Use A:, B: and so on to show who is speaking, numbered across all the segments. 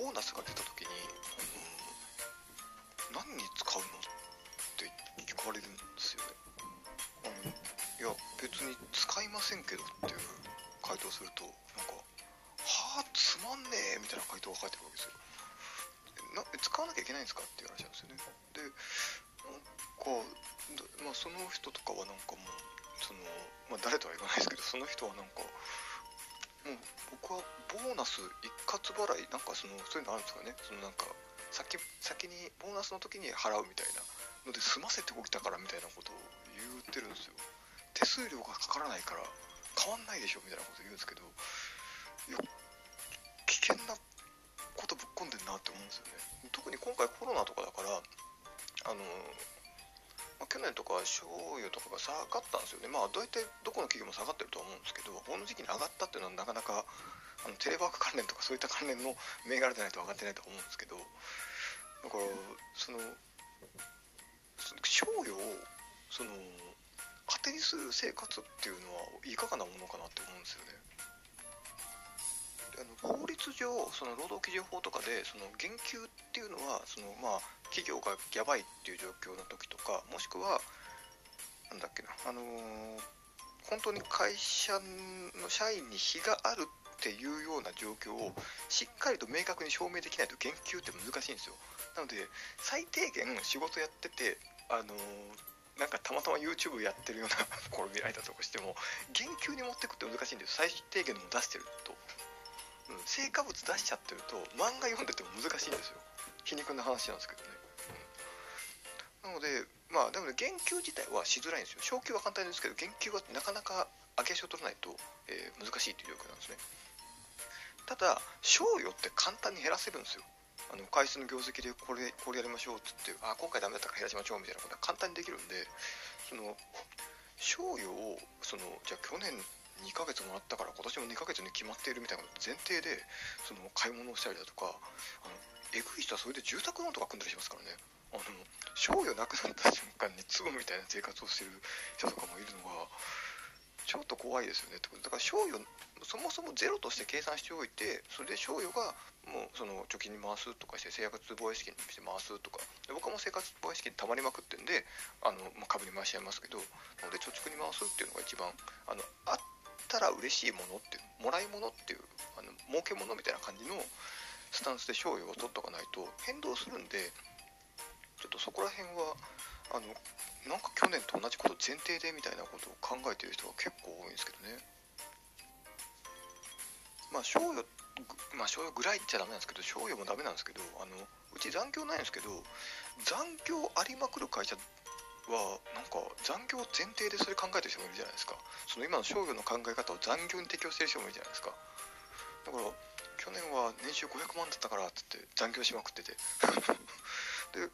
A: ボーナスが出た時に、うん、何に使うのって聞かれるんですよね、うん、いや別に使いませんけどっていう回答するとなんか「はあつまんねえ」みたいな回答が返ってくるわけですよな使わなきゃいけないんですかっていう話なんですよねでなんか、まあ、その人とかはなんかもうその、まあ、誰とは言わないですけどその人はなんかもう僕はボーナス一括払いなんかそのそういうのあるんですかね。そのなんか先先にボーナスの時に払うみたいな。ので済ませておきたからみたいなことを言ってるんですよ。手数料がかからないから変わんないでしょみたいなこと言うんですけどいや危険なことぶっ込んでんなって思うんですよね。特に今回コロナ去年とか醤油とかが下がったんですよねまあ大体どこの企業も下がってるとは思うんですけどこの時期に上がったっていうのはなかなかあのテレワーク関連とかそういった関連の銘柄でないと分かってないと思うんですけどだからその賞与をその当てにする生活っていうのはいかがなものかなって思うんですよね。あの法律上その労働基準法とかでその減給っていうのはそのまあ企業がやばいっていう状況の時とかもしくはなんだっけなあのー、本当に会社の社員に非があるっていうような状況をしっかりと明確に証明できないと減給って難しいんですよ。なので最低限仕事やっててあのー、なんかたまたま YouTube やってるようなころ見られたとしても減給に持っていくって難しいんです最低限のも出してると。うん、成果物出しちゃってると漫画読んでても難しいんですよ。皮肉な話なんですけどね、うん、なのでまあでもね言及自体はしづらいんですよ。昇給は簡単ですけど言及はなかなか上げ足を取らないと、えー、難しいという状況なんですね。ただ賞与って簡単に減らせるんですよ。あの会社の業績でこれこれやりましょうっつってあ今回ダメだったから減らしましょうみたいなことは簡単にできるんでその賞与をそのじゃあ去年2ヶ月もらったから今年も2ヶ月に決まっているみたいな前提でその買い物をしたりだとかあのえぐい人はそれで住宅ローンとか組んだりしますからね。あの賞与なくなった瞬間に粒みたいな生活をしてる人とかもいるのがちょっと怖いですよね。ってことだから賞与そもそもゼロとして計算しておいてそれで賞与がもうその貯金に回すとかして生活防衛資金にして回すとか。で僕はもう生活防衛資金たまりまくってんであの、まあ、株に回しちゃいますけどなので貯蓄に回すっていうのが一番あのあったら嬉しいものっていうもらい物っていうあの儲け物みたいな感じのスタンスで賞与を取っとかないと変動するんでちょっとそこら辺はあのなんか去年と同じこと前提でみたいなことを考えてる人が結構多いんですけどね。まあ賞与まあ賞与ぐらいっちゃダメなんですけど賞与もダメなんですけどあのうち残業ないんですけど残業ありまくる会社はなんか残業前提でそれ考えてる人もいるじゃないですか。その今の商業の考え方を残業に適用してる人もいるじゃないですか。だから去年は年収500万だったからっつって残業しまくってて。で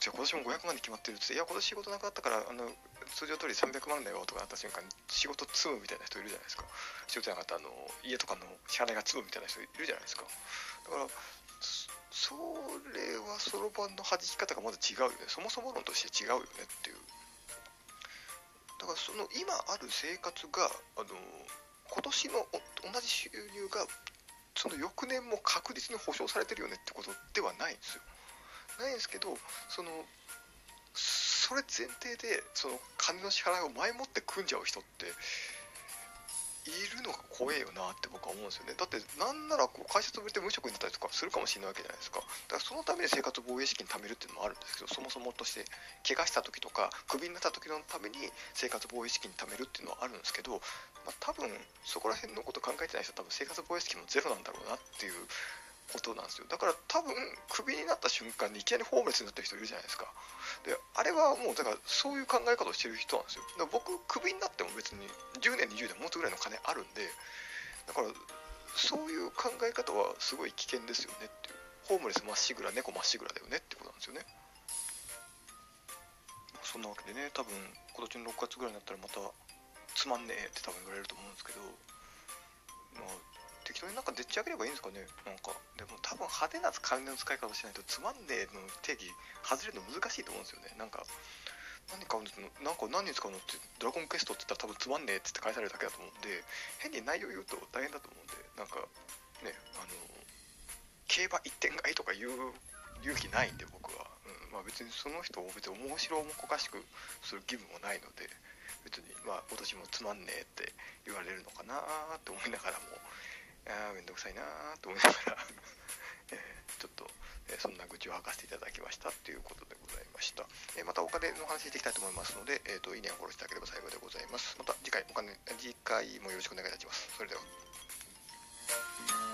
A: じゃあ今年も500万に決まってるっつっていや今年仕事なくなったからあの通常通り300万だよとかなった瞬間に仕事積むみたいな人いるじゃないですか。仕事なかったあの家とかの支払いが積むみたいな人いるじゃないですか。だからそれはそろばんの弾き方がまず違うよね。そもそも論として違うよねっていう。だからその今ある生活があの今年の同じ収入がその翌年も確実に保証されてるよねってことではないんですよ。ないんですけどそのそれ前提でその金の支払いを前もって組んじゃう人ってるのが怖えよなって僕は思うんですよね。だってなんならこう会社潰れて無職になったりとかするかもしれないわけじゃないですか。だからそのために生活防衛資金貯めるっていうのもあるんですけどそもそもとして怪我した時とかクビになった時のために生活防衛資金貯めるっていうのはあるんですけど、まあ、多分そこら辺のこと考えてない人は多分生活防衛資金もゼロなんだろうなっていうことなんですよ。だから多分クビになった瞬間にいきなりホームレスになった人いるじゃないですか。であれはもうだからそういう考え方をしてる人なんですよ。だから僕クビになっても別に10年20年もっとぐらいの金あるんでだからそういう考え方はすごい危険ですよねっていう。ホームレスまっしぐら猫まっしぐらだよねってことなんですよね。そんなわけでね多分今年の6月ぐらいになったらまたつまんねえって多分言われると思うんですけどまあ適当になんかでっち上げればいいんですかね？なんか。でも多分派手な金の使い方しないとつまんねえの定義外れるの難しいと思うんですよね。なんか何買うんですなんか何に使うのってドラゴンクエストって言ったら多分つまんねえって返されるだけだと思うんで変に内容言うと大変だと思うんでなんかねあの競馬一点買いとか言う勇気ないんで僕は、うんまあ、別にその人を別に面白おもこかしくする義務もないので別にまあ今年もつまんねえって言われるのかなって思いながらもああめんどくさいなと思いながら えー、ちょっと、えー、そんな愚痴を吐かせていただきましたということでございました、えー、またお金の話していきたいと思いますので、えーと、いいねをフォローしていただければ幸いでございます。また次回お金次回もよろしくお願いいたします。それでは。